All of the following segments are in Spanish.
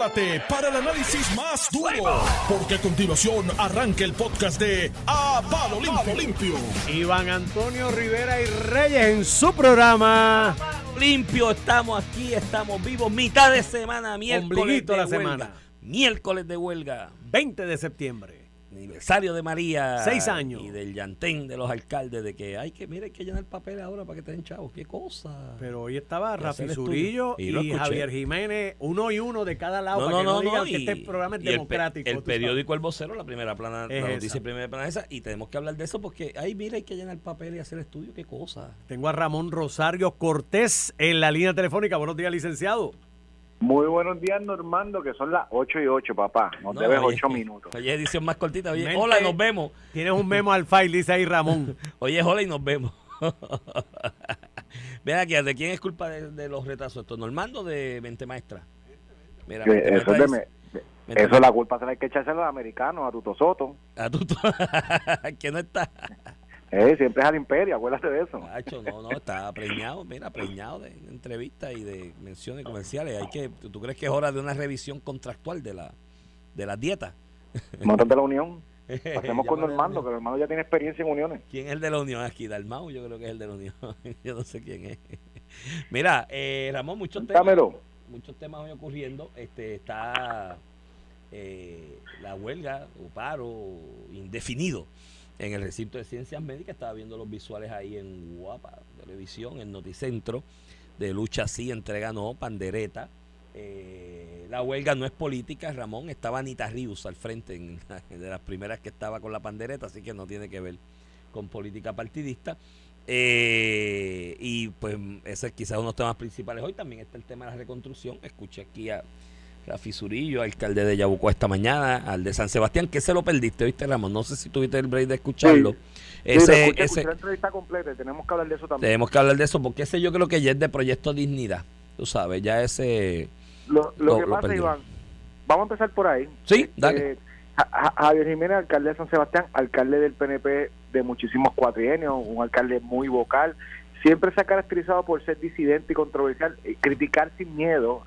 prepárate para el análisis más duro, porque a continuación arranca el podcast de A Palo Limpio. Limpio. Iván Antonio Rivera y Reyes en su programa. Limpio, estamos aquí, estamos vivos, mitad de semana, miércoles Ombliguito de la huelga. semana. Miércoles de huelga, 20 de septiembre. Aniversario de María. Seis años. Y del llantén de los alcaldes de que hay que, mira, hay que llenar papel ahora para que te den chavos. Qué cosa. Pero hoy estaba Rafi Zurillo y. Javier Jiménez, uno y uno de cada lado, No, para no, que no, no, que y- este programa es el democrático. El, periódico El Vocero, la primera plana, Es la noticia primera plana es esa, y tenemos que hablar de eso porque, ay, mira, hay que llenar papel y hacer estudio, qué cosa. Tengo a Ramón Rosario Cortés en la línea telefónica. Buenos días, licenciado. Muy buenos días, Normando, que son las 8 y 8, papá. Nos No, debes oye, 8 minutos. Oye, edición más cortita. Oye, Mente- hola y nos vemos. Tienes un memo al file, dice ahí Ramón. Oye, hola y nos vemos. Ven aquí, ¿de quién es culpa de, de los retrasos? ¿Esto Normando de Mente Maestra? Mira, Mente eso, es Maestra de dice- me- Mente eso la culpa se la hay que echarse a los americanos, a Tuto Soto. Tú, tú- que no está. Eh, siempre es al imperio, acuérdate de eso. Macho, no, no, está preñado, mira, preñado de entrevistas y de menciones comerciales. Hay que, ¿tú, crees que es hora de una revisión contractual de la de las dietas? Montate la unión. Hacemos con Normando, la que Normando ya tiene experiencia en uniones. ¿Quién es el de la Unión aquí? Dalmau, yo creo que es el de la Unión. yo no sé quién es. Mira, eh, Ramón, muchos temas. Muchos temas hoy ocurriendo. Este está eh, la huelga o paro indefinido en el recinto de ciencias médicas. Estaba viendo los visuales ahí en Guapa Televisión, en Noticentro, de lucha sí, entrega no, pandereta. Eh, la huelga no es política, Ramón. Estaba Anita Rius al frente, en de las primeras que estaba con la pandereta, así que no tiene que ver con política partidista. Eh, y pues ese es quizás uno de los temas principales. Hoy también está el tema de la reconstrucción. Escuché aquí a Rafi Zurillo, alcalde de Yabucoa esta mañana, al de San Sebastián, que se lo perdiste, ¿viste, Ramón? No sé si tuviste el break de escucharlo. Sí, ese, escuché, ese, escuché entrevista completa tenemos que hablar de eso también. tenemos que hablar de eso, porque ese yo creo que ya es de Proyecto Dignidad. Tú sabes, ya ese... Lo, lo lo- que pasa. Iván, vamos a empezar por ahí. Sí, Este, dale. Ja- Ja- Javier Jiménez, alcalde de San Sebastián, alcalde del PNP de muchísimos cuatrienios, un alcalde muy vocal, siempre se ha caracterizado por ser disidente y controversial, eh, criticar sin miedo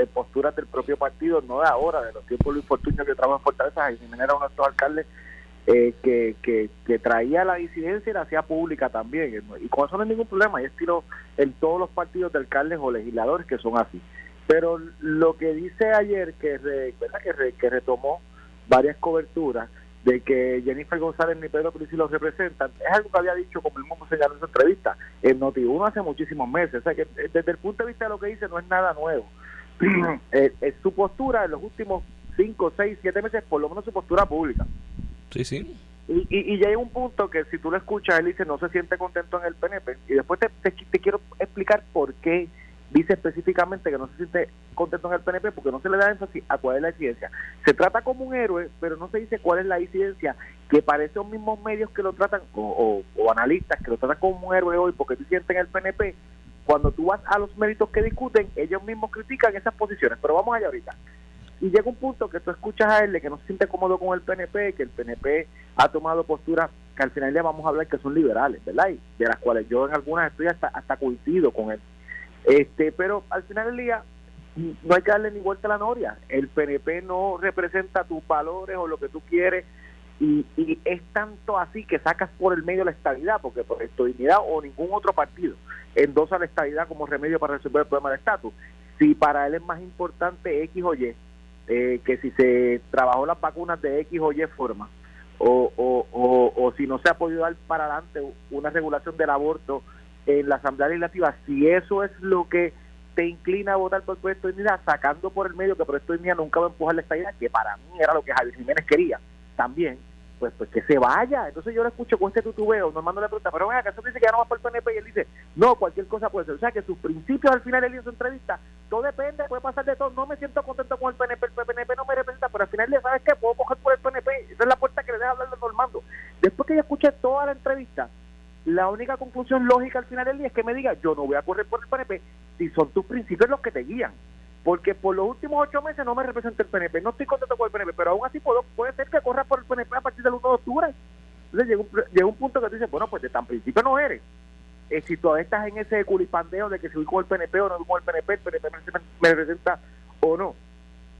eh, posturas del propio partido, no de ahora, de los tiempos Luis Fortuño que trabaja en Fortaleza, Jiménez era uno de estos alcaldes eh, que, que, que traía la disidencia y la hacía pública también, y con eso no hay ningún problema, hay estilo en todos los partidos de alcaldes o legisladores que son así. Pero lo que dice ayer, que, re- ¿verdad? que, re- que retomó varias coberturas de que Jennifer González ni Pedro Cruz los representan, es algo que había dicho, como él mismo señaló en su entrevista, en Noti1 hace muchísimos meses. O sea que eh, desde el punto de vista de lo que dice no es nada nuevo. Eh, eh, su postura en los últimos 5, 6, 7 meses, por lo menos su postura pública. Sí, sí. Y, y, y ya hay un punto que si tú lo escuchas, él dice no se siente contento en el PNP. Y después te, te, te quiero explicar por qué dice específicamente que no se siente contento en el PNP, porque no se le da énfasis a cuál es la incidencia. Se trata como un héroe, pero no se dice cuál es la incidencia, que para esos mismos medios que lo tratan, o, analistas que lo tratan como un héroe hoy, porque sientes en el PNP, cuando tú vas a los méritos que discuten, ellos mismos critican esas posiciones. Pero vamos allá ahorita. Y llega un punto que tú escuchas a él de que no se siente cómodo con el PNP, que el PNP ha tomado posturas que al final ya vamos a hablar que son liberales, ¿verdad? Y de las cuales yo en algunas estoy hasta, hasta coincido con él. Este, pero al final del día no hay que darle ni vuelta a la noria. El PNP no representa tus valores o lo que tú quieres y, y es tanto así que sacas por el medio la estabilidad, porque por dignidad o ningún otro partido endosa la estabilidad como remedio para resolver el problema del estatus. Si para él es más importante X o Y, eh, que si se trabajó las vacunas de X o Y forma, o, o, o, o si no se ha podido dar para adelante una regulación del aborto en la Asamblea Legislativa, si eso es lo que te inclina a votar por Proyecto de Dignidad, sacando por el medio que Proyecto de Dignidad nunca va a empujar la estabilidad, que para mí era lo que Javier Jiménez quería también, pues pues que se vaya. Entonces yo lo escucho con este tutubeo, Normando le pregunta, pero venga, eso dice que ya no va por el PNP, y él dice, no, cualquier cosa puede ser. O sea que sus principios al final él en su entrevista, todo depende, puede pasar de todo. No me siento contento con el PNP, el PNP no me representa, pero al final le sabes que puedo coger por el PNP. Esa es la puerta que le deja hablar de Normando. Después que yo escuché toda la entrevista, la única conclusión lógica al final del día es que me diga, yo no voy a correr por el PNP si son tus principios los que te guían. Porque por los últimos ocho meses no me representa el PNP, no estoy contento con el PNP, pero aún así puede ser que corra por el PNP a partir del 1 de octubre. Entonces llega un, llega un punto que tú dices, bueno, pues de tan principio no eres. Eh, si todavía estás en ese culipandeo de que si voy el PNP o no voy con el PNP, el PNP me representa o no.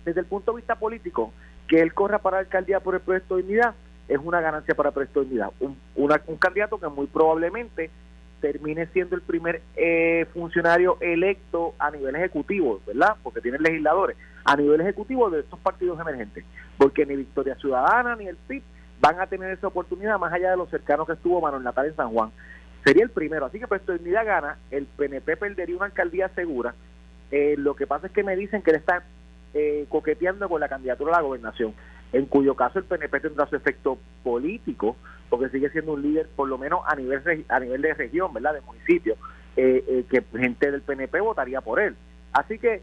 desde el punto de vista político, que él corra para la alcaldía por el proyecto de dignidad es una ganancia para de dignidad. Un, un candidato que muy probablemente termine siendo el primer eh, funcionario electo a nivel ejecutivo, ¿verdad? Porque tienen legisladores, a nivel ejecutivo de estos partidos emergentes. Porque ni Victoria Ciudadana ni el PIB van a tener esa oportunidad más allá de los cercanos que estuvo Manuel Natal en San Juan. Sería el primero. Así que Proyecto de Dignidad gana, el PNP perdería una alcaldía segura. Eh, lo que pasa es que me dicen que él está eh, coqueteando con la candidatura a la gobernación, en cuyo caso el PNP tendrá su efecto político, porque sigue siendo un líder, por lo menos a nivel a nivel de región, ¿verdad? De municipio, eh, eh, que gente del PNP votaría por él. Así que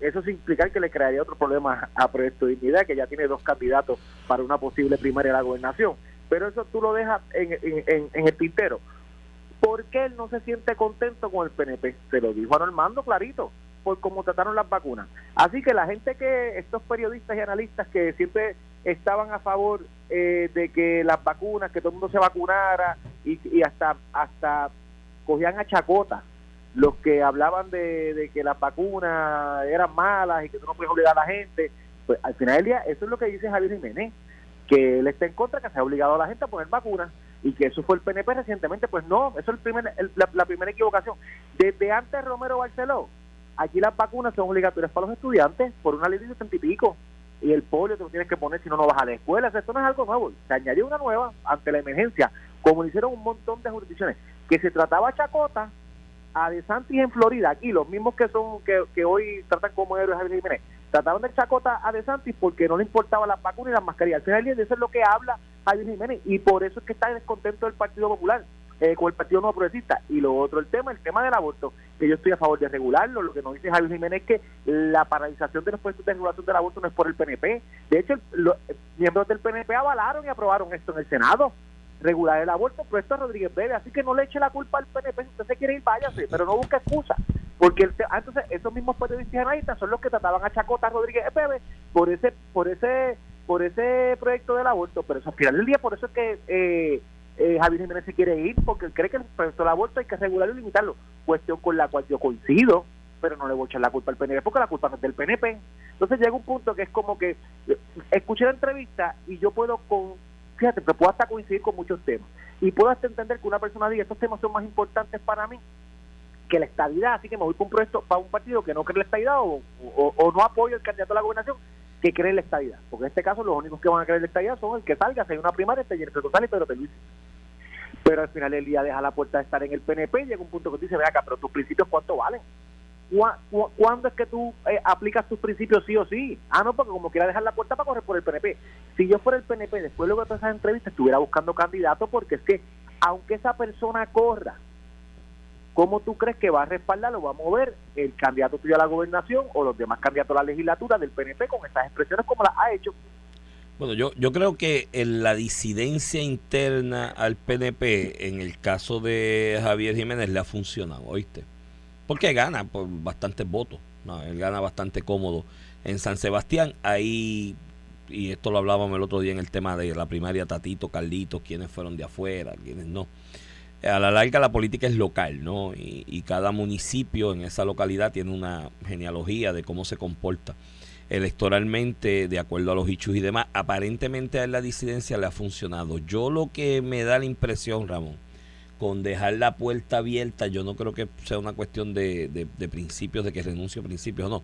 eso sin implicar que le crearía otro problema a Proyecto Dignidad, que ya tiene dos candidatos para una posible primaria de la gobernación. Pero eso tú lo dejas en, en, en el tintero. ¿Por qué él no se siente contento con el PNP? Se lo dijo a Normando clarito por cómo trataron las vacunas. Así que la gente que, estos periodistas y analistas que siempre estaban a favor eh, de que las vacunas, que todo el mundo se vacunara y, hasta hasta cogían a chacota los que hablaban de, que las vacunas eran malas y que tú no puedes obligar a la gente, pues al final del día eso es lo que dice Javier Jiménez, que él está en contra, que se ha obligado a la gente a poner vacunas y que eso fue el PNP recientemente, pues no, eso es el primer, la, la primera equivocación. Desde antes Romero Barceló, Aquí las vacunas son obligatorias para los estudiantes por una ley de 70 y pico. Y el polio te lo tienes que poner si no, no vas a la escuela. esto no es algo nuevo. Se añadió una nueva ante la emergencia, como hicieron un montón de jurisdicciones, que se trataba chacota a De Santis en Florida, aquí los mismos que son que, que hoy tratan como héroes a Jiménez, trataron de chacota a De Santis porque no le importaba las vacunas y las mascarillas. Al final eso es lo que habla Javier Jiménez y por eso es que está descontento del Partido Popular eh, con el Partido No Progresista. Y lo otro, el tema, el tema del aborto, que yo estoy a favor de regularlo. Lo que nos dice Javier Jiménez es que la paralización de los puestos de regulación del aborto no es por el PNP. De hecho, los miembros del PNP avalaron y aprobaron esto en el Senado regular el aborto, pero esto es Rodríguez Bebe, así que no le eche la culpa al PNP, si usted se quiere ir, váyase, pero no busque excusa, porque el ah, entonces esos mismos periodistas analistas son los que trataban a Chacota a Rodríguez Bebe por ese, por ese, por ese proyecto del aborto, pero eso, al final del día por eso es que eh, eh, Javier Jiménez se quiere ir porque cree que el proyecto del aborto hay que regularlo y limitarlo. Cuestión con la cual yo coincido, pero no le voy a echar la culpa al PNP porque la culpa no es del PNP. Entonces llega un punto que es como que eh, escuché la entrevista y yo puedo con, fíjate, pero puedo hasta coincidir con muchos temas. Y puedo hasta entender que una persona diga, estos temas son más importantes para mí que la estabilidad, así que me voy con un proyecto para un partido que no cree la estabilidad o, o, no apoyo el candidato a la gobernación que cree la estabilidad. Porque en este caso los únicos que van a creer la estabilidad son el que salga, si hay una primaria, este Jennifer González y Pedro Luis pero al final del día deja la puerta de estar en el PNP y llega un punto que dice, ve acá, pero tus principios cuánto valen. ¿Cuándo es que tú eh, aplicas tus principios sí o sí? Ah, no, porque como quiera dejar la puerta para correr por el PNP. Si yo fuera el PNP, después luego de todas esas entrevistas, estuviera buscando candidato, porque es que, aunque esa persona corra, ¿cómo tú crees que va a respaldar o va a mover el candidato tuyo a la gobernación o los demás candidatos a la legislatura del PNP con estas expresiones como las ha hecho? Bueno, yo, yo creo que en la disidencia interna al PNP, en el caso de Javier Jiménez, le ha funcionado, ¿oíste? Porque gana por bastantes votos, no, él gana bastante cómodo. En San Sebastián, ahí, y esto lo hablábamos el otro día en el tema de la primaria Tatito, Carlitos, quiénes fueron de afuera, quiénes no. A la larga la política es local, ¿no? Y, y cada municipio en esa localidad tiene una genealogía de cómo se comporta electoralmente de acuerdo a los hechos y demás. Aparentemente a la disidencia le ha funcionado. Yo lo que me da la impresión, Ramón, con dejar la puerta abierta, yo no creo que sea una cuestión de, de, principios, de que renuncie a principios no.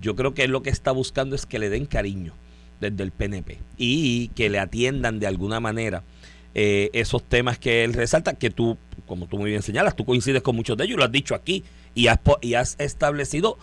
Yo creo que lo que está buscando es que le den cariño desde el PNP y que le atiendan de alguna manera eh, esos temas que él resalta, que tú, como tú muy bien señalas, tú coincides con muchos de ellos, lo has dicho aquí y has, y has establecido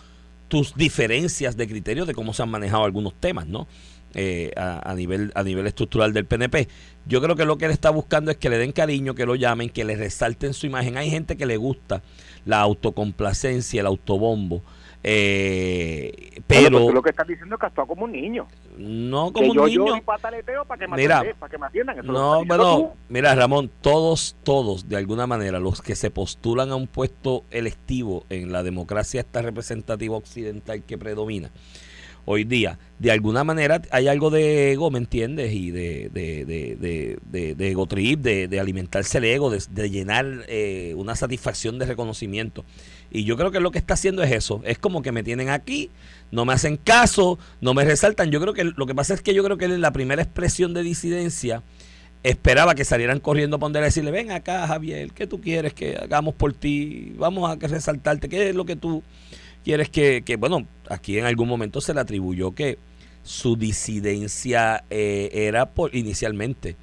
tus diferencias de criterio de cómo se han manejado algunos temas, ¿no? Eh, a, nivel, a nivel estructural del PNP. Yo creo que lo que él está buscando es que le den cariño, que lo llamen, que le resalten su imagen. Hay gente que le gusta la autocomplacencia, el autobombo. Eh, pero lo que estás diciendo es que actúa como un niño. No como un niño. para que me mira, para que me atiendan. no, bueno, mira Ramón, todos, todos, de alguna manera, los que se postulan a un puesto electivo en la democracia esta representativa occidental que predomina, hoy día. De alguna manera hay algo de ego, ¿me entiendes? Y de, de, de, de, de ego trip, de, alimentarse el ego, de, llenar eh, una satisfacción de reconocimiento. Y yo creo que lo que está haciendo es eso. Es como que me tienen aquí, no me hacen caso, no me resaltan. Yo creo que lo que pasa es que yo creo que la primera expresión de disidencia esperaba que salieran corriendo a ponerle a decirle, ven acá Javier, ¿qué tú quieres que hagamos por ti? Vamos a resaltarte, ¿qué es lo que tú quieres que, que bueno, aquí en algún momento se le atribuyó que su disidencia eh, era por, inicialmente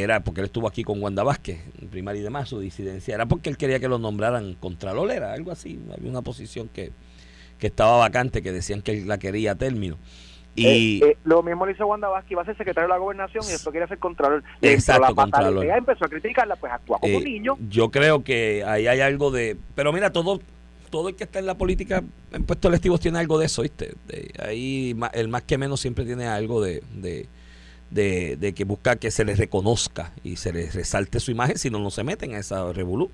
era porque él estuvo aquí con Wanda Vázquez, en primaria y demás, su disidencia era porque él quería que lo nombraran contralor, era algo así, había una posición que, que estaba vacante, que decían que él la quería a término. Y eh, eh, lo mismo le hizo Wanda Vázquez, iba a ser secretario de la gobernación y después quería ser contralor. Exacto, contralor. empezó a criticarla, pues actúa como un niño. Yo creo que ahí hay algo de... Pero mira, todo todo el que está en la política en puestos electivos tiene algo de eso, ¿viste? ahí el más que menos siempre tiene algo de, de, que busca que se les reconozca y se les resalte su imagen, si no, no se meten a esa revolú.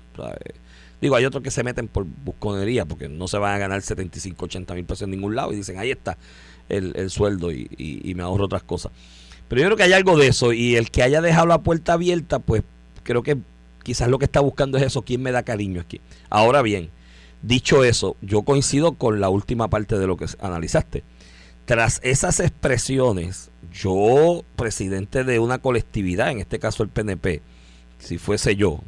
Digo, hay otros que se meten por busconería porque no se van a ganar 75, 80 mil pesos en ningún lado y dicen, ahí está el, sueldo y, y me ahorro otras cosas. Pero yo creo que hay algo de eso y el que haya dejado la puerta abierta, pues creo que quizás lo que está buscando es eso, quién me da cariño aquí. Ahora bien, Dicho eso, yo coincido con la última parte de lo que analizaste. Tras esas expresiones, yo, presidente de una colectividad, en este caso el PNP, si fuese yo,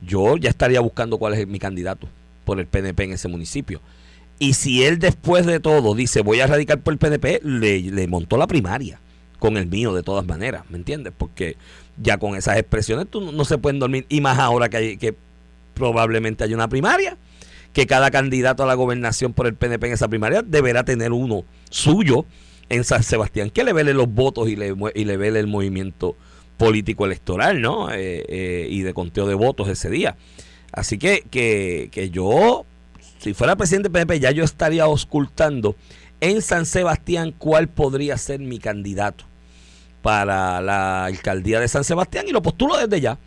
yo ya estaría buscando cuál es mi candidato por el PNP en ese municipio. Y si él después de todo dice voy a radicar por el PNP, le, montó la primaria con el mío de todas maneras, ¿me entiendes? Porque ya con esas expresiones tú no, no se pueden dormir. Y más ahora que, hay, que probablemente hay una primaria que cada candidato a la gobernación por el PNP en esa primaria deberá tener uno suyo en San Sebastián, que le vele los votos y le, y le vele el movimiento político electoral, ¿no? Eh, eh, y de conteo de votos ese día. Así que, que, que yo, si fuera presidente PNP, ya yo estaría auscultando en San Sebastián cuál podría ser mi candidato para la alcaldía de San Sebastián y lo postulo desde ya.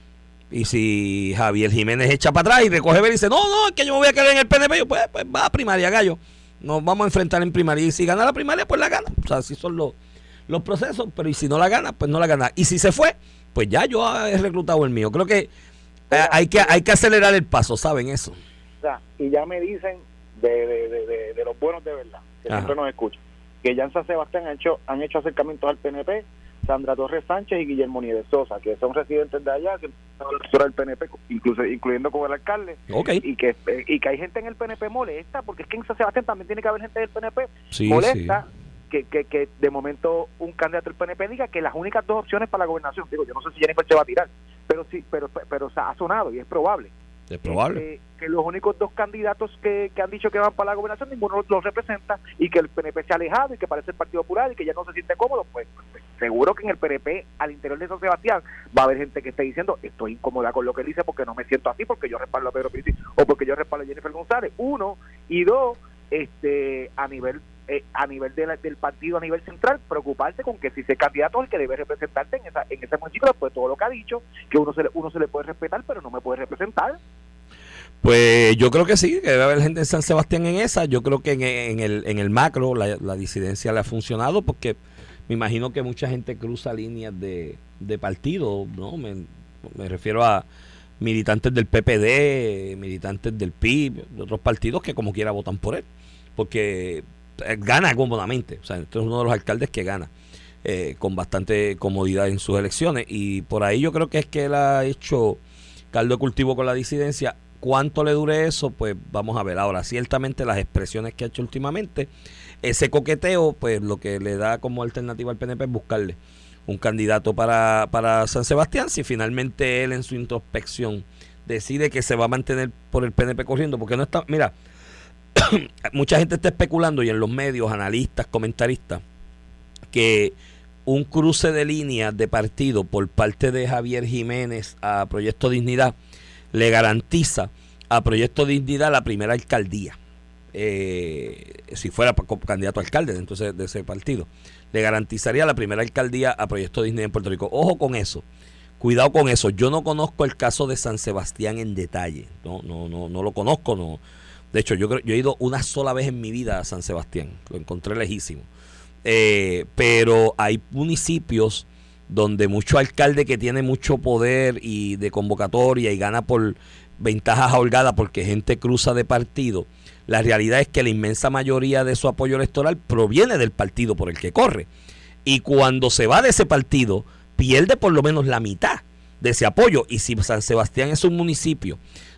Y si Javier Jiménez echa para atrás y recoge ver y dice, no, no, es que yo me voy a quedar en el PNP, pues, pues va a primaria, gallo. Nos vamos a enfrentar en primaria. Y si gana la primaria, pues la gana. O sea, así son los, los procesos. Pero y si no la gana, pues no la gana. Y si se fue, pues ya yo he reclutado el mío. Creo que eh, hay que hay que acelerar el paso, ¿saben eso? O sea, y ya me dicen de, de, de, de los buenos de verdad, que siempre nos escuchan, que ya en San Sebastián han hecho, han hecho acercamientos al PNP Sandra Torres Sánchez y Guillermo Nieves Sosa, que son residentes de allá, que son del PNP, incluso, incluyendo con el alcalde, y que y que hay gente en el PNP molesta, porque es que en San Sebastián también tiene que haber gente del PNP molesta. Que, que, que de momento un candidato del PNP diga que las únicas dos opciones para la gobernación, digo, yo no sé si Jennifer se va a tirar, pero sí, pero, pero, ha sonado y es probable es probable. que los únicos dos candidatos que, han dicho que van para la gobernación, ninguno los representa y que el PNP se ha alejado y que parece el Partido Popular y que ya no se siente cómodo, pues, pues, seguro que en el PNP, al interior de San Sebastián, va a haber gente que esté diciendo, estoy incómoda con lo que él dice porque no me siento así, porque yo respaldo a Pedro Pizzi o porque yo respaldo a Jennifer González. Uno, y dos, este a nivel eh, a nivel del partido a nivel central preocuparse con que si ese candidato es el que debe representarte en esa en ese municipio pues todo lo que ha dicho que uno se le, uno se le puede respetar pero no me puede representar pues yo creo que sí, que debe haber gente en San Sebastián en esa. Yo creo que en, el, en el macro la, disidencia le ha funcionado porque me imagino que mucha gente cruza líneas de, de partido, ¿no? Me, me refiero a militantes del PPD, militantes del PIB, de otros partidos que como quiera votan por él porque gana cómodamente. O sea, este es uno de los alcaldes que gana eh, con bastante comodidad en sus elecciones. Y por ahí yo creo que es que él ha hecho caldo de cultivo con la disidencia. ¿Cuánto le dure eso? Pues vamos a ver. Ahora, ciertamente las expresiones que ha hecho últimamente, ese coqueteo, pues lo que le da como alternativa al PNP es buscarle un candidato para, para San Sebastián. Si finalmente él en su introspección decide que se va a mantener por el PNP corriendo, porque no está, mira, mucha gente está especulando y en los medios, analistas, comentaristas, que un cruce de líneas de partido por parte de Javier Jiménez a Proyecto Dignidad le garantiza a Proyecto Dignidad la primera alcaldía. Eh, si fuera candidato a alcalde dentro de ese partido, le garantizaría la primera alcaldía a Proyecto Dignidad en Puerto Rico. Ojo con eso. Cuidado con eso. Yo no conozco el caso de San Sebastián en detalle. No, no, no, no lo conozco. No, De hecho, yo, creo, yo he ido una sola vez en mi vida a San Sebastián. Lo encontré lejísimo. Eh, pero hay municipios donde mucho alcalde que tiene mucho poder y de convocatoria y gana por ventajas holgadas porque gente cruza de partido, la realidad es que la inmensa mayoría de su apoyo electoral proviene del partido por el que corre. Y cuando se va de ese partido, pierde por lo menos la mitad de ese apoyo. Y si San Sebastián es un municipio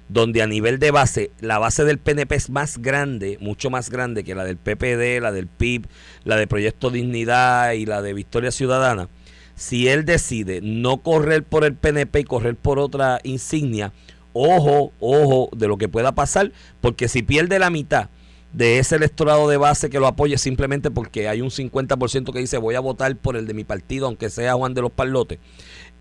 donde a nivel de base, la base del PNP es más grande, mucho más grande que la del PPD, la del PIB, la de Proyecto Dignidad y la de Victoria Ciudadana, si él decide no correr por el PNP y correr por otra insignia, ojo, ojo de lo que pueda pasar, porque si pierde la mitad de ese electorado de base que lo apoye simplemente porque hay un 50% que dice voy a votar por el de mi partido, aunque sea Juan de los Parlotes,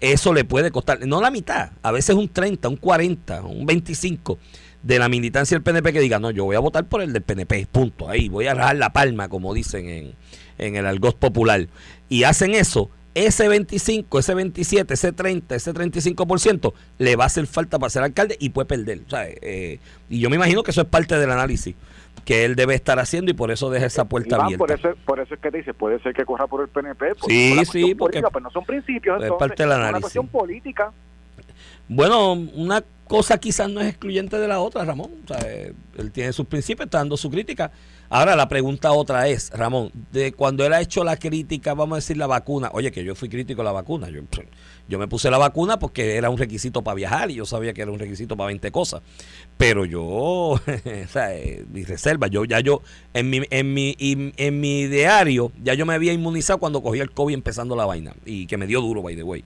eso le puede costar, no la mitad, a veces un 30, un 40, un 25 de la militancia del PNP que diga, no, yo voy a votar por el del PNP, punto, ahí, voy a rajar la palma, como dicen en, en el argot popular. Y hacen eso, ese 25, ese 27, ese 30, ese 35% le va a hacer falta para ser alcalde y puede perder. Eh, y yo me imagino que eso es parte del análisis que él debe estar haciendo y por eso deja esa puerta abierta. Por eso, por eso es que te dice, puede ser que corra por el PNP. Sí, sí, porque pues no son principios, es parte del análisis. Es una cuestión política. Bueno, una cosa quizás no es excluyente de la otra, Ramón. O sea, eh, él tiene sus principios, está dando su crítica. Ahora la pregunta otra es, Ramón, de cuando él ha hecho la crítica, vamos a decir la vacuna, oye que yo fui crítico a la vacuna, yo, yo me puse la vacuna porque era un requisito para viajar y yo sabía que era un requisito para 20 cosas, pero yo, o sea, eh, mi reserva, yo ya yo, en mi, en, mi, en mi diario, ya yo me había inmunizado cuando cogí el COVID empezando la vaina y que me dio duro, by the way.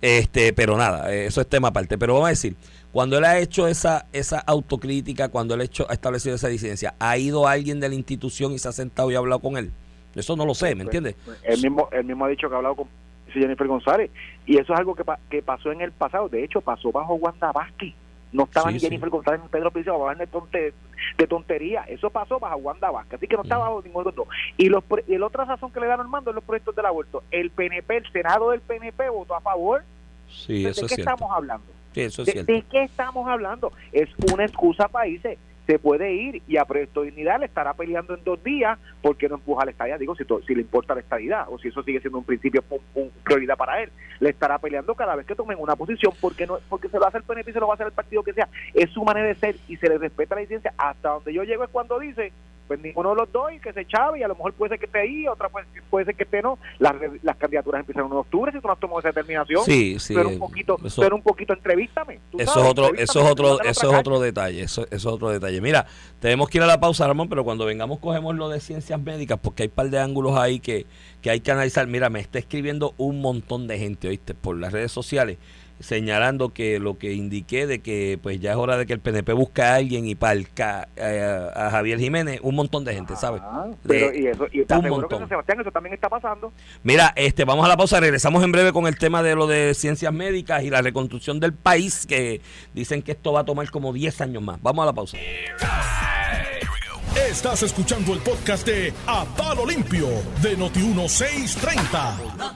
Este, pero nada, eso es tema aparte, pero vamos a decir, cuando él ha hecho esa, esa autocrítica, cuando él ha, hecho, ha establecido esa disidencia, ¿ha ido alguien de la institución y se ha sentado y ha hablado con él? Eso no lo sé, ¿me entiendes? Él mismo, él mismo ha dicho que ha hablado con Jennifer González y eso es algo que, que pasó en el pasado. De hecho, pasó bajo Wanda Vázquez. No estaba ni Jennifer González ni Pedro Pizarro hablando de, de tontería. Eso pasó bajo Wanda Vázquez. Así que no estaba bajo ninguno de los dos. Y, los, y el otra razón que le dan al mando es los proyectos del aborto. El PNP, el Senado del PNP votó a favor. Sí, eso ¿De qué estamos hablando? ¿De, qué estamos hablando? Es una excusa irse. Se puede ir y a Proyecto Dignidad le estará peleando en dos días porque no empuja la estadía. Digo, si, si le importa la estadidad o si eso sigue siendo un principio, un, prioridad para él. Le estará peleando cada vez que tomen una posición porque no porque se lo hace el PNP y se lo va a hacer el partido que sea. Es su manera de ser y se le respeta la licencia. Hasta donde yo llego es cuando dice pues ninguno de los dos y que se chave y a lo mejor puede ser que esté ahí, otra puede, puede ser que esté no. Las, las candidaturas empiezan en octubre si tú no has tomado esa determinación. Sí, sí. Pero un poquito, pero un poquito entrevístame. eso es otro, eso es otro, eso es otro detalle, eso, eso, es otro detalle. Mira, tenemos que ir a la pausa, Ramón, pero cuando vengamos cogemos lo de ciencias médicas porque hay un par de ángulos ahí que, que hay que analizar. Mira, me está escribiendo un montón de gente, ¿oíste? Por las redes sociales señalando que lo que indiqué de que pues ya es hora de que el PNP busque a alguien y palca eh, a Javier Jiménez, un montón de gente, ¿sabes? Ah, pero y eso, y un montón. Sebastián, eso también está pasando. Mira, este, vamos a la pausa, regresamos en breve con el tema de lo de ciencias médicas y la reconstrucción del país, que dicen que esto va a tomar como 10 años más. Vamos a la pausa. Estás escuchando el podcast de A Palo Limpio de Noti1630.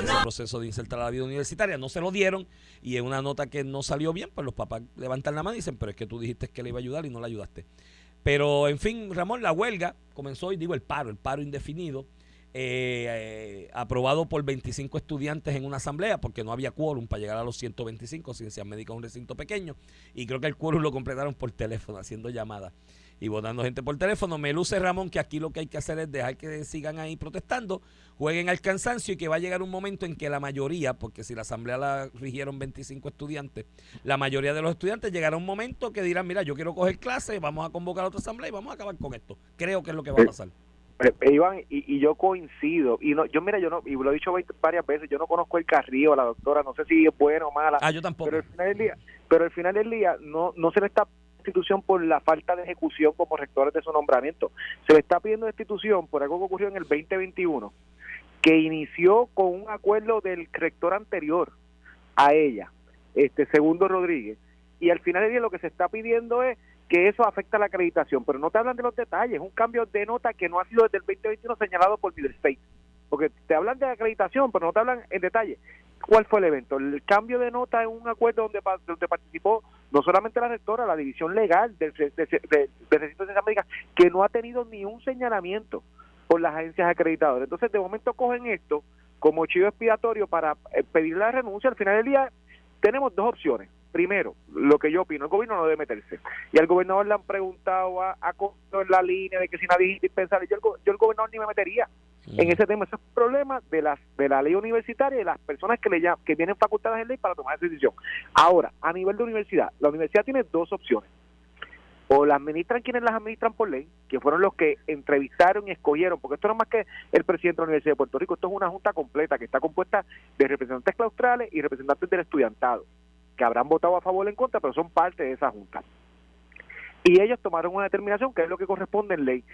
El proceso de insertar a la vida universitaria no se lo dieron y en una nota que no salió bien, pues los papás levantan la mano y dicen, pero es que tú dijiste que le iba a ayudar y no le ayudaste. Pero en fin, Ramón, la huelga comenzó y digo el paro, el paro indefinido. Eh, eh, aprobado por 25 estudiantes en una asamblea porque no había quórum para llegar a los 125, ciencias médicas un recinto pequeño y creo que el quórum lo completaron por teléfono haciendo llamadas y votando gente por teléfono. Me luce Ramón que aquí lo que hay que hacer es dejar que sigan ahí protestando, jueguen al cansancio y que va a llegar un momento en que la mayoría, porque si la asamblea la rigieron 25 estudiantes, la mayoría de los estudiantes llegará un momento que dirán, mira, yo quiero coger clase, vamos a convocar a otra asamblea y vamos a acabar con esto. Creo que es lo que va a eh, pasar. Eh, eh, Iván, y, yo coincido, y no, yo mira, yo no, y lo he dicho varias veces, yo no conozco el carrillo, la doctora, no sé si es bueno o mala. Ah, yo tampoco. Pero al final del día, pero al final del día no, no se le está institución por la falta de ejecución como rectores de su nombramiento. Se le está pidiendo institución por algo que ocurrió en el 2021, que inició con un acuerdo del rector anterior a ella, este Segundo Rodríguez, y al final del día lo que se está pidiendo es que eso afecta la acreditación, pero no te hablan de los detalles, un cambio de nota que no ha sido desde el 2021 señalado por Middle State, porque te hablan de acreditación, pero no te hablan en detalle. ¿Cuál fue el evento? El cambio de nota en un acuerdo donde, donde participó no solamente la rectora, la división legal del, de, de, de América, que no ha tenido ni un señalamiento por las agencias acreditadoras. Entonces, de momento cogen esto como chivo expiatorio para eh, pedir la renuncia. Al final del día, tenemos dos opciones. Primero, lo que yo opino, el gobierno no debe meterse. Y al gobernador le han preguntado a, a en la línea de que si nadie indispensable, yo el, yo el gobernador ni me metería en ese tema. Ese es problema de, las, de la ley universitaria y de las personas que, le llaman, que vienen facultadas en ley para tomar esa decisión. Ahora, a nivel de universidad, la universidad tiene dos opciones. O la administran quienes las administran por ley, que fueron los que entrevistaron y escogieron, porque esto no es más que el presidente de la Universidad de Puerto Rico, esto es una junta completa que está compuesta de representantes claustrales y representantes del estudiantado, que habrán votado a favor o en contra, pero son parte de esa junta. Y ellos tomaron una determinación que es lo que corresponde en ley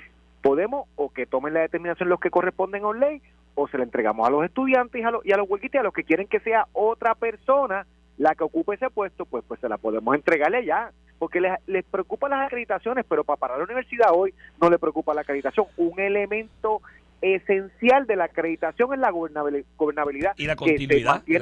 podemos o que tomen la determinación los que corresponden a ley o se la entregamos a los estudiantes y a los, y a los a los que quieren que sea otra persona la que ocupe ese puesto, pues pues se la podemos entregarle ya, porque les, les preocupan las acreditaciones, pero para parar la universidad hoy no le preocupa la acreditación. Un elemento esencial de la acreditación es la gobernabilidad. Y la continuidad. y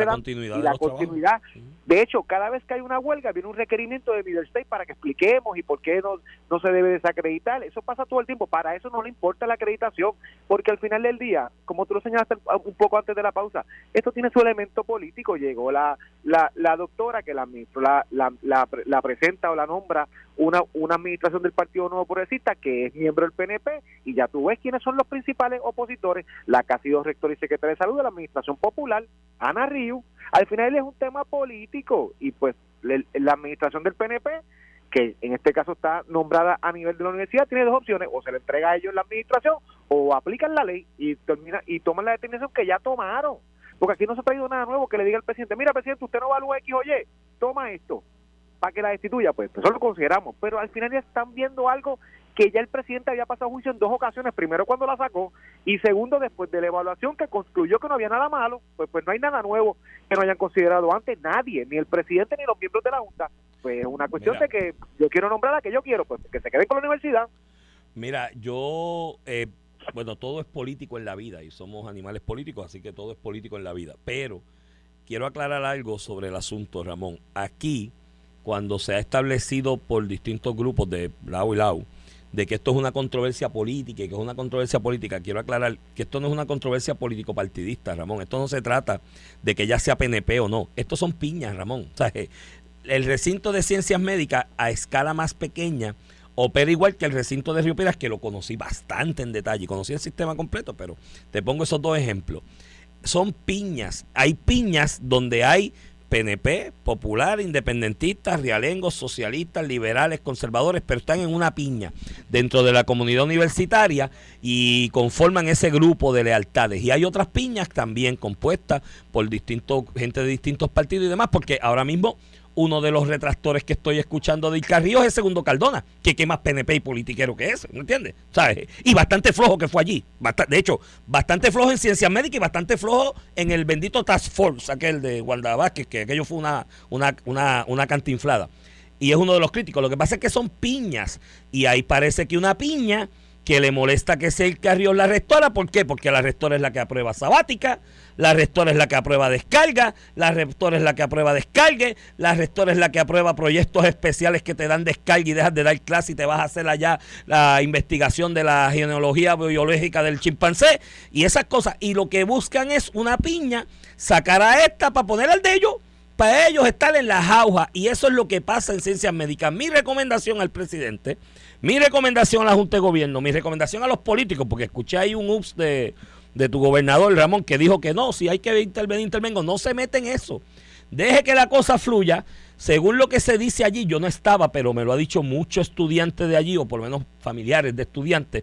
la continuidad. De hecho, cada vez que hay una huelga, viene un requerimiento de Middle State para que expliquemos y por qué no, no se debe desacreditar. Eso pasa todo el tiempo. Para eso no le importa la acreditación, porque al final del día, como tú lo señalaste un poco antes de la pausa, esto tiene su elemento político. Llegó la, la, la doctora que la, la, la, la presenta o la nombra una, una administración del Partido Nuevo Progresista que es miembro del PNP y ya tú ves quiénes son los principales opositores, la que ha sido rector y secretaria de salud de la Administración Popular, Ana Río. Al final es un tema político y pues la administración del PNP que en este caso está nombrada a nivel de la universidad, tiene dos opciones, o se le entrega a ellos la administración o aplican la ley y termina y toman la determinación que ya tomaron. Porque aquí no se ha traído nada nuevo que le diga al presidente, mira presidente, usted no evalúa X o Y, toma esto para que la destituya, pues eso lo consideramos, pero al final ya están viendo algo que ya el presidente había pasado juicio en dos ocasiones, primero cuando la sacó y segundo después de la evaluación que concluyó que no había nada malo, pues pues no hay nada nuevo que no hayan considerado antes nadie, ni el presidente ni los miembros de la Junta, pues es una cuestión de que yo quiero nombrar a que yo quiero, pues que se quede con la universidad. Mira, yo eh, bueno, todo es político en la vida y somos animales políticos, así que todo es político en la vida, pero quiero aclarar algo sobre el asunto, Ramón. Aquí cuando se ha establecido por distintos grupos de lado y lado de que esto es una controversia política y que es una controversia política, quiero aclarar que esto no es una controversia político-partidista, Ramón. Esto no se trata de que ya sea PNP o no. Esto son piñas, Ramón. O sea, el recinto de ciencias médicas a escala más pequeña opera igual que el recinto de Río Piedras, que lo conocí bastante en detalle. Conocí el sistema completo, pero te pongo esos dos ejemplos. Son piñas. Hay piñas donde hay PNP, popular, independentistas, realengos, socialistas, liberales, conservadores, pero están en una piña dentro de la comunidad universitaria y conforman ese grupo de lealtades. Y hay otras piñas también compuestas por distintos, gente de distintos partidos y demás, porque ahora mismo uno de los retractores que estoy escuchando de Ilcarrío es el segundo Cardona, que qué más PNP y politiquero que ese, ¿me entiendes? ¿Sabes? Y bastante flojo que fue allí. de hecho, bastante flojo en ciencias médicas y bastante flojo en el bendito Task Force, aquel de Wanda Vázquez, que aquello fue una, una, una, una cantinflada. Y es uno de los críticos. Lo que pasa es que son piñas. Y ahí parece que una piña que le molesta que sea el Carrión la rectora. ¿Por qué? Porque la rectora es la que aprueba sabática, la rectora es la que aprueba descarga, la rectora es la que aprueba descargue, la rectora es la que aprueba proyectos especiales que te dan descarga y dejas de dar clase y te vas a hacer allá la investigación de la genealogía biológica del chimpancé y esas cosas. Y lo que buscan es una piña, sacar a esta para poner al de ellos para ellos estar en la jauja y eso es lo que pasa en ciencias médicas. Mi recomendación al presidente, mi recomendación a la Junta de Gobierno, mi recomendación a los políticos, porque escuché ahí un ups de, de tu gobernador Ramón que dijo que no, si hay que intervenir, intervengo. No se mete en eso. Deje que la cosa fluya. Según lo que se dice allí, yo no estaba, pero me lo ha dicho muchos estudiantes de allí, o por lo menos familiares de estudiantes,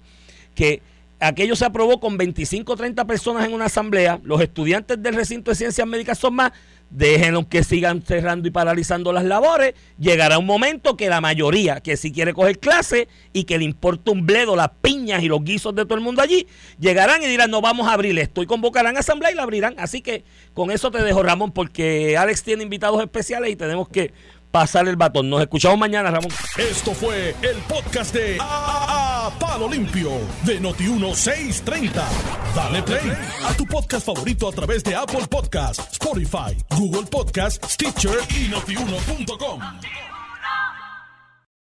que aquello se aprobó con 25 o 30 personas en una asamblea. Los estudiantes del recinto de ciencias médicas son más déjenlo que sigan cerrando y paralizando las labores, llegará un momento que la mayoría que si quiere coger clase y que le importa un bledo las piñas y los guisos de todo el mundo allí, llegarán y dirán, no vamos a abrir esto y convocarán a asamblea y la abrirán. Así que con eso te dejo Ramón porque Alex tiene invitados especiales y tenemos que pasar el batón. Nos escuchamos mañana, Ramón. Esto fue el podcast de a Palo Limpio de Noti1630. Dale play a tu podcast favorito a través de Apple Podcasts, Spotify, Google Podcasts, Stitcher y notiuno.com.